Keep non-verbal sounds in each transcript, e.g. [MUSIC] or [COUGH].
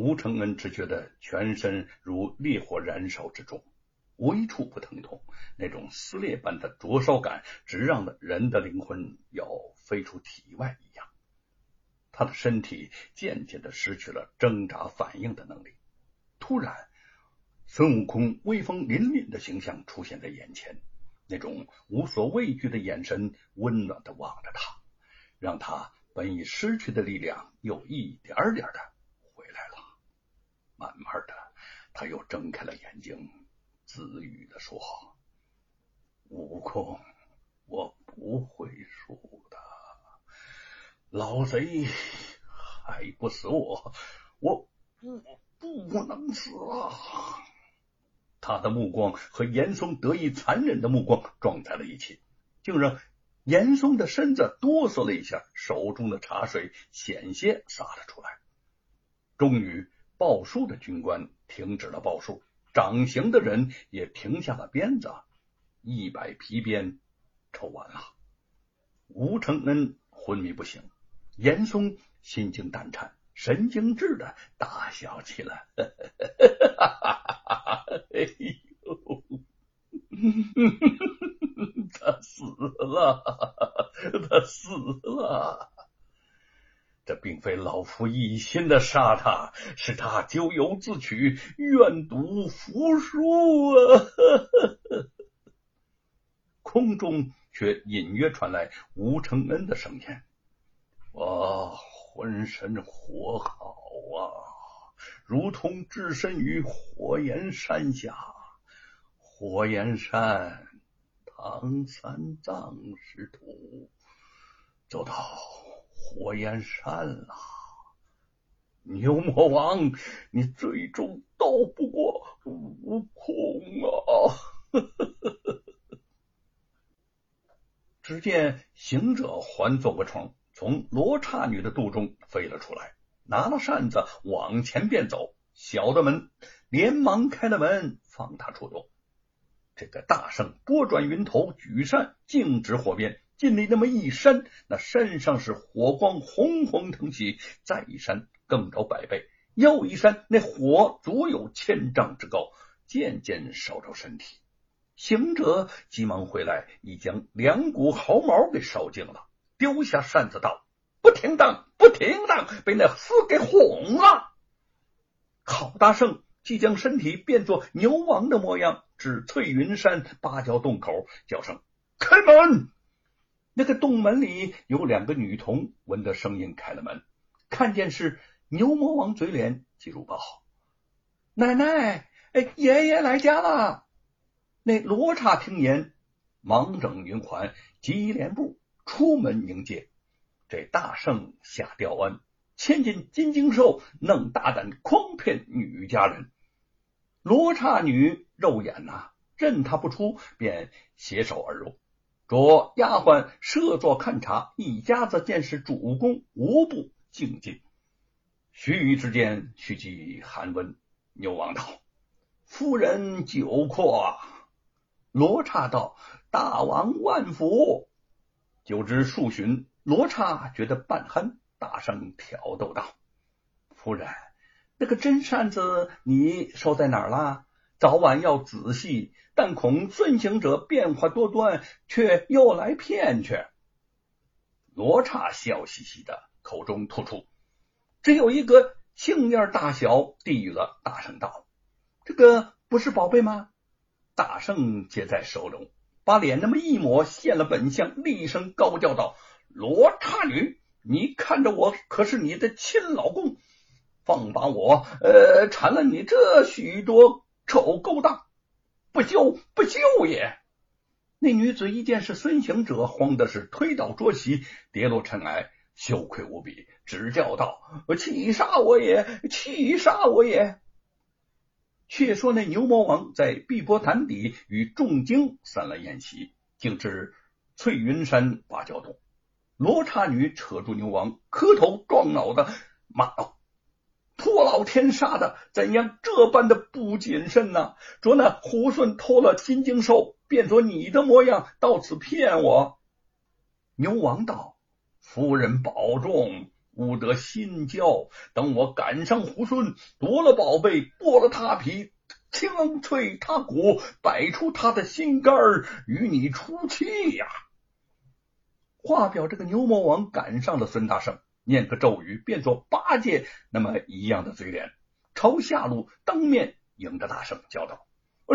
吴承恩只觉得全身如烈火燃烧之中，无一处不疼痛，那种撕裂般的灼烧感，直让的人的灵魂要飞出体外一样。他的身体渐渐的失去了挣扎反应的能力。突然，孙悟空威风凛凛的形象出现在眼前，那种无所畏惧的眼神温暖的望着他，让他本已失去的力量又一点点的。慢慢的，他又睁开了眼睛，自语的说：“悟空，我不会输的，老贼还不死我，我我不能死啊！”他的目光和严嵩得意残忍的目光撞在了一起，竟让严嵩的身子哆嗦了一下，手中的茶水险些洒了出来。终于。报数的军官停止了报数，掌刑的人也停下了鞭子，一百皮鞭抽完了。吴承恩昏迷不醒，严嵩心惊胆颤，神经质的大笑起来：“ [LAUGHS] 哎呦，[LAUGHS] 他死了，[LAUGHS] 他死了！”这并非老夫一心的杀他，是他咎由自取，愿赌服输啊！[LAUGHS] 空中却隐约传来吴承恩的声音：“我浑身火好啊，如同置身于火焰山下。火焰山，唐三藏师徒走到。”火焰山了，牛魔王，你最终斗不过悟空啊！[LAUGHS] 只见行者环做个床，从罗刹女的肚中飞了出来，拿了扇子往前便走。小的们连忙开了门，放他出动。这个大圣拨转云头，举扇径指火边。尽力那么一扇，那山上是火光红红腾起；再一扇，更着百倍；又一扇，那火足有千丈之高，渐渐烧着身体。行者急忙回来，已将两股毫毛给烧净了，丢下扇子道：“不停当，不停当，被那厮给哄了。”郝大圣即将身体变作牛王的模样，至翠云山芭蕉洞口，叫声：“开门！”那个洞门里有两个女童，闻得声音开了门，看见是牛魔王，嘴脸即入报：“奶奶，哎，爷爷来家了。”那罗刹听言，忙整云环，急连步出门迎接。这大圣下吊鞍，千斤金睛兽，弄大胆诓骗女家人。罗刹女肉眼呐，认他不出，便携手而入。着丫鬟设座看茶，一家子见是主公，无不敬进。须臾之间，须即寒温。牛王道：“夫人久阔。”罗刹道：“大王万福。”久之数旬，罗刹觉得半酣，大声挑逗道：“夫人，那个真扇子你收在哪儿了？早晚要仔细。”但恐孙行者变化多端，却又来骗去。罗刹笑嘻嘻的，口中吐出：“只有一个杏叶大小。”递与了大圣道：“这个不是宝贝吗？”大圣接在手中，把脸那么一抹，现了本相，厉声高叫道：“罗刹女，你看着我可是你的亲老公，放把我呃缠了你这许多丑勾当！”不救不救也！那女子一见是孙行者，慌的是推倒桌席，跌落尘埃，羞愧无比，直叫道：“气杀我也！气杀我也！”却说那牛魔王在碧波潭底与众精散了宴席，竟至翠云山芭蕉洞，罗刹女扯住牛王，磕头撞脑的，骂道。老天杀的，怎样这般的不谨慎呢？说那胡顺偷了金睛兽，变作你的模样，到此骗我。牛王道：“夫人保重，勿得心焦。等我赶上胡顺，夺了宝贝，剥了他皮，清脆他骨，摆出他的心肝儿，与你出气呀！话表这个牛魔王赶上了孙大圣，念个咒语，变作八戒那么一样的嘴脸，朝下路当面迎着大圣叫道。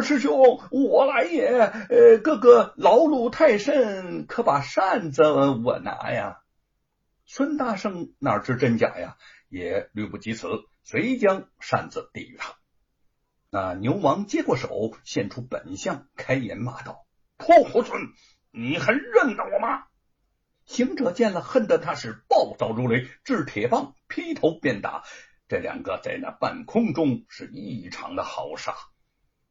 师兄，我来也。呃，哥哥劳碌太甚，可把扇子我拿呀？孙大圣哪知真假呀，也虑不及此，遂将扇子递与他。那牛王接过手，现出本相，开言骂道：“泼猢狲，你还认得我吗？”行者见了，恨得他是暴躁如雷，掷铁棒劈头便打。这两个在那半空中是异常的好杀。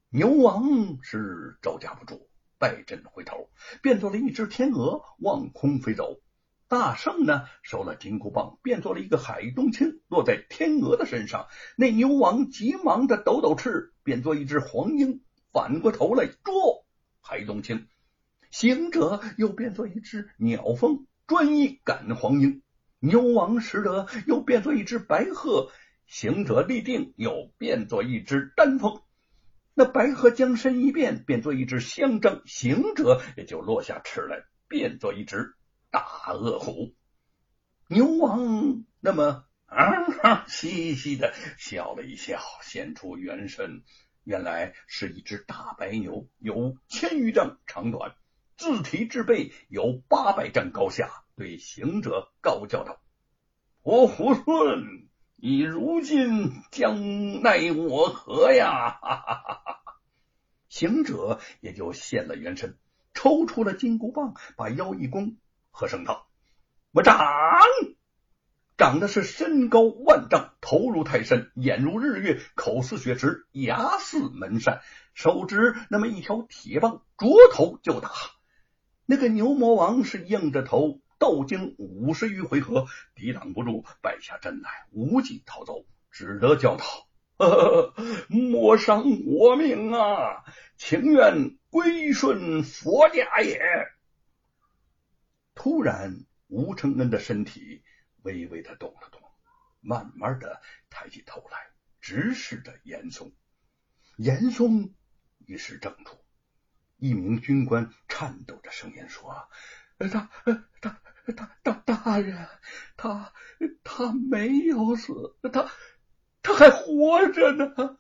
牛王是招架不住，败阵回头，变作了一只天鹅，望空飞走。大圣呢，收了金箍棒，变作了一个海东青，落在天鹅的身上。那牛王急忙的抖抖翅，变作一只黄莺，反过头来捉海东青。行者又变作一只鸟蜂，专一赶黄莺。牛王识得又变作一只白鹤，行者立定又变作一只丹凤。那白鹤将身一变，变作一只香獐，行者也就落下翅来，变作一只大恶虎。牛王那么啊嘻嘻的笑了一笑，现出原身，原来是一只大白牛，有千余丈长短，四蹄至背有八百丈高下，对行者高叫道：“我虎顺。”你如今将奈我何呀？哈哈哈行者也就现了原身，抽出了金箍棒，把腰一弓，和声道：“我长！”长的是身高万丈，头如泰山，眼如日月，口似血池，牙似门扇，手执那么一条铁棒，着头就打。那个牛魔王是硬着头。斗经五十余回合，抵挡不住，败下阵来，无计逃走，只得叫道：“莫伤我命啊！情愿归顺佛家也。”突然，吴承恩的身体微微的动了动，慢慢的抬起头来，直视着严嵩。严嵩于是怔住。一名军官颤抖着声音说：“他，他。”大大大人，他他没有死，他他还活着呢。